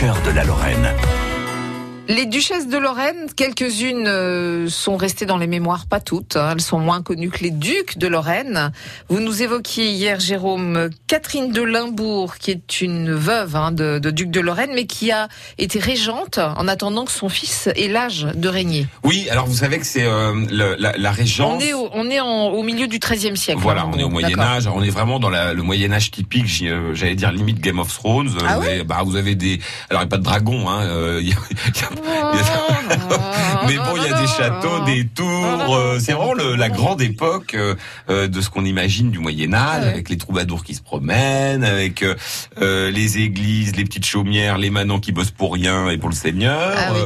cœur de la Lorraine. Les duchesses de Lorraine, quelques-unes euh, sont restées dans les mémoires, pas toutes. hein. Elles sont moins connues que les ducs de Lorraine. Vous nous évoquiez hier, Jérôme, Catherine de Limbourg, qui est une veuve hein, de, de duc de Lorraine, mais qui a été régente en attendant que son fils ait l'âge de régner. Oui, alors vous savez que c'est euh, la, la régence. On est, au, on est en- au milieu du XIIIe siècle. Voilà, hein, on est au Moyen. Âge. On est vraiment dans la- le Moyen Âge typique. euh, J'allais dire limite Game of Thrones. Ah vous, avez, bah, vous avez des. Alors il n'y a pas de dragons. Hein, euh, y a- y a- Mais bon, il y a des châteaux, des tours. euh, c'est vraiment le- la grande époque euh, euh, de ce qu'on imagine du Moyen Âge, avec les troubadours qui se promènent, avec euh, euh, les églises, les petites chaumières, les manants qui bossent pour rien et pour le Seigneur. Ah oui.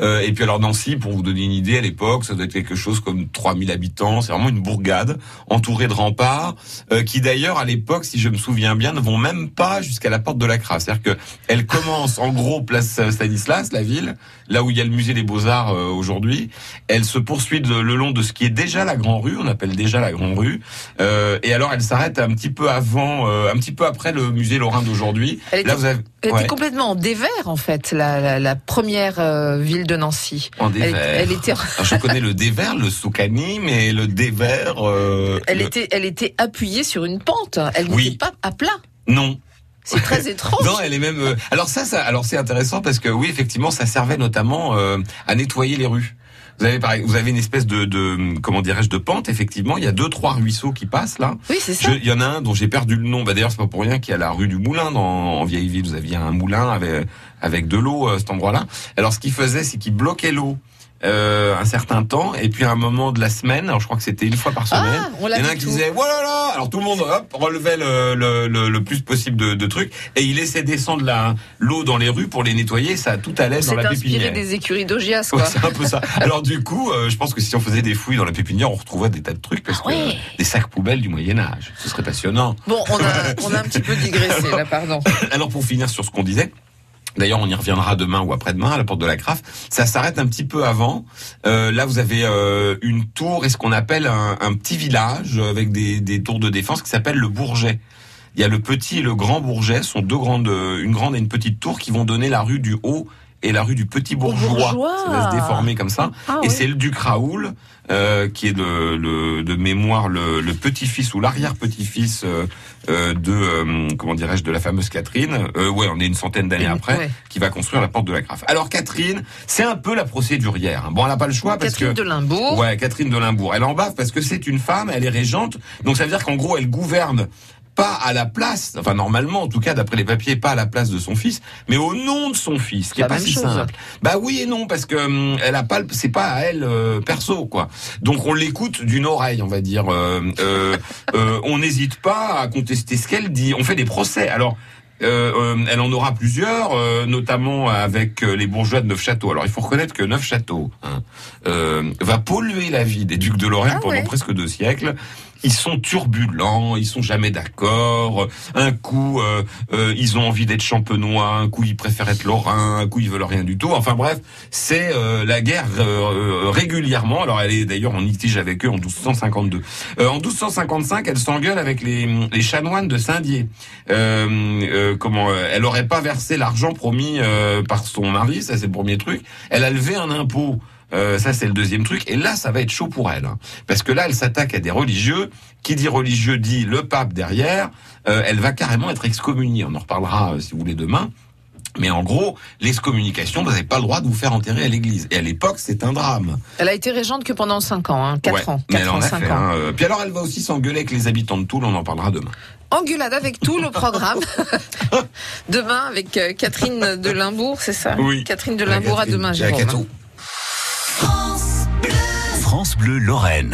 Euh, et puis alors Nancy, pour vous donner une idée, à l'époque, ça doit être quelque chose comme 3000 habitants. C'est vraiment une bourgade entourée de remparts, euh, qui d'ailleurs à l'époque, si je me souviens bien, ne vont même pas jusqu'à la porte de la Crave. C'est-à-dire que elle commence en gros place Stanislas, la ville, là où il y a le musée des Beaux-Arts euh, aujourd'hui. Elle se poursuit de- le long de ce qui est déjà la Grand Rue, on appelle déjà la Grand Rue. Euh, et alors elle s'arrête un petit peu avant, euh, un petit peu après le musée Lorrain d'aujourd'hui. Elle Là était- vous avez Elle ouais, était complètement en dévers, en fait, la, la- la première euh, ville de Nancy. en dévers. elle était, Alors, je connais le dévers, le soukani, mais le dévers. elle le- était, elle était appuyée sur une pente. Elle Oui. n'était pas à plat. Non. C'est très étrange. Non, elle est même. euh, Alors ça, ça, alors c'est intéressant parce que oui, effectivement, ça servait notamment euh, à nettoyer les rues. Vous avez, pareil, vous avez une espèce de, de comment dirais-je, de pente. Effectivement, il y a deux, trois ruisseaux qui passent là. Oui, c'est ça. Je- Il y en a un dont j'ai perdu le nom. Bah, D'ailleurs, c'est pas pour rien qu'il y a la rue du Moulin dans, en vieille ville. Vous aviez un moulin avec avec de l'eau à cet endroit-là. Alors, ce qu'il faisait, c'est qu'il bloquait l'eau. Euh, un certain temps et puis à un moment de la semaine alors je crois que c'était une fois par semaine Ah, on il y en a un qui tout. disait voilà là alors tout le monde hop relevait le, le, le, le plus possible de, de trucs et il laissait descendre la l'eau dans les rues pour les nettoyer ça tout allait dans la inspiré pépinière des écuries Ouais, quoi. c'est un peu ça. Alors du coup, euh, je pense que si on faisait des fouilles dans la pépinière, on retrouverait des tas de trucs parce Ah ouais. que des sacs poubelles du Moyen Âge, ce serait passionnant. Bon, on a, on a un petit peu digressé, là, pardon. Alors pour finir sur ce qu'on disait. D'ailleurs, on y reviendra demain ou après-demain à la porte de la Craf. Ça s'arrête un petit peu avant. Euh, là, vous avez euh, une tour et ce qu'on appelle un, petit village avec des, des tours de défense qui s'appelle le Bourget. Il y a le petit et le grand Bourget, sont deux grandes, euh, une grande et une petite tour qui vont donner la rue du Haut et la rue du Petit Bourgeois. Bourgeois. Ça va se déformer comme ça. Ah, et oui. c'est le duc Raoul euh, qui est de, de mémoire le, le petit-fils ou l'arrière-petit-fils euh, euh, de euh, comment dirais-je de la fameuse Catherine. Euh, ouais, on est une centaine d'années après, ouais. qui va construire la porte de la Graffe. Alors Catherine, c'est un peu la procédurière. hein. Bon, elle n'a pas le choix parce Catherine que de Limbourg. Ouais, Catherine de Limbourg. Elle en bave parce que c'est une femme, elle est régente. Donc ça veut dire qu'en gros, elle gouverne pas à la place, enfin normalement en tout cas d'après les papiers, pas à la place de son fils, mais au nom de son fils, ce qui est pas si chose. simple. Bah oui et non parce que hum, elle a pas, c'est pas à elle euh, perso quoi. Donc on l'écoute d'une oreille, on va dire. Euh, euh, on n'hésite pas à contester ce qu'elle dit. On fait des procès. Alors. elle en aura plusieurs, notamment avec les bourgeois de Neufchâteau. Alors il faut reconnaître que Neufchâteau hein, va polluer la vie des ducs de Lorraine Ah pendant ouais. presque deux siècles. Ils sont turbulents, ils sont jamais d'accord. Un coup, euh, euh, ils ont envie d'être champenois, un coup ils préfèrent être lorrains, un coup ils veulent rien du tout. Enfin bref, c'est euh, la guerre euh, euh, régulièrement. Alors elle est d'ailleurs en litige avec eux en 1252. Euh, en 1255, elle s'engueule avec les, les chanoines de Saint-Dié. Comment Elle aurait pas versé l'argent promis par son mari, ça c'est le premier truc. Elle a levé un impôt. Euh, ça c'est le deuxième truc et là ça va être chaud pour elle hein. parce que là elle s'attaque à des religieux qui dit religieux dit le pape derrière Euh, elle va carrément être excommuniée on en reparlera euh, si vous voulez demain mais en gros l'excommunication vous n'avez pas le droit de vous faire enterrer à l'église et à l'époque c'est un drame Elle a été régente que pendant 5 ans, hein, 4 Ouais, ans. mais 4 elle en ans, a 5 fait, ans. hein, euh. puis alors elle va aussi s'engueuler avec les habitants de Toul on en parlera demain Engueulade avec tout le programme. demain avec Catherine de Limbourg, c'est ça? Oui. Catherine de Limbourg à demain, Jérôme. Bleu Lorraine.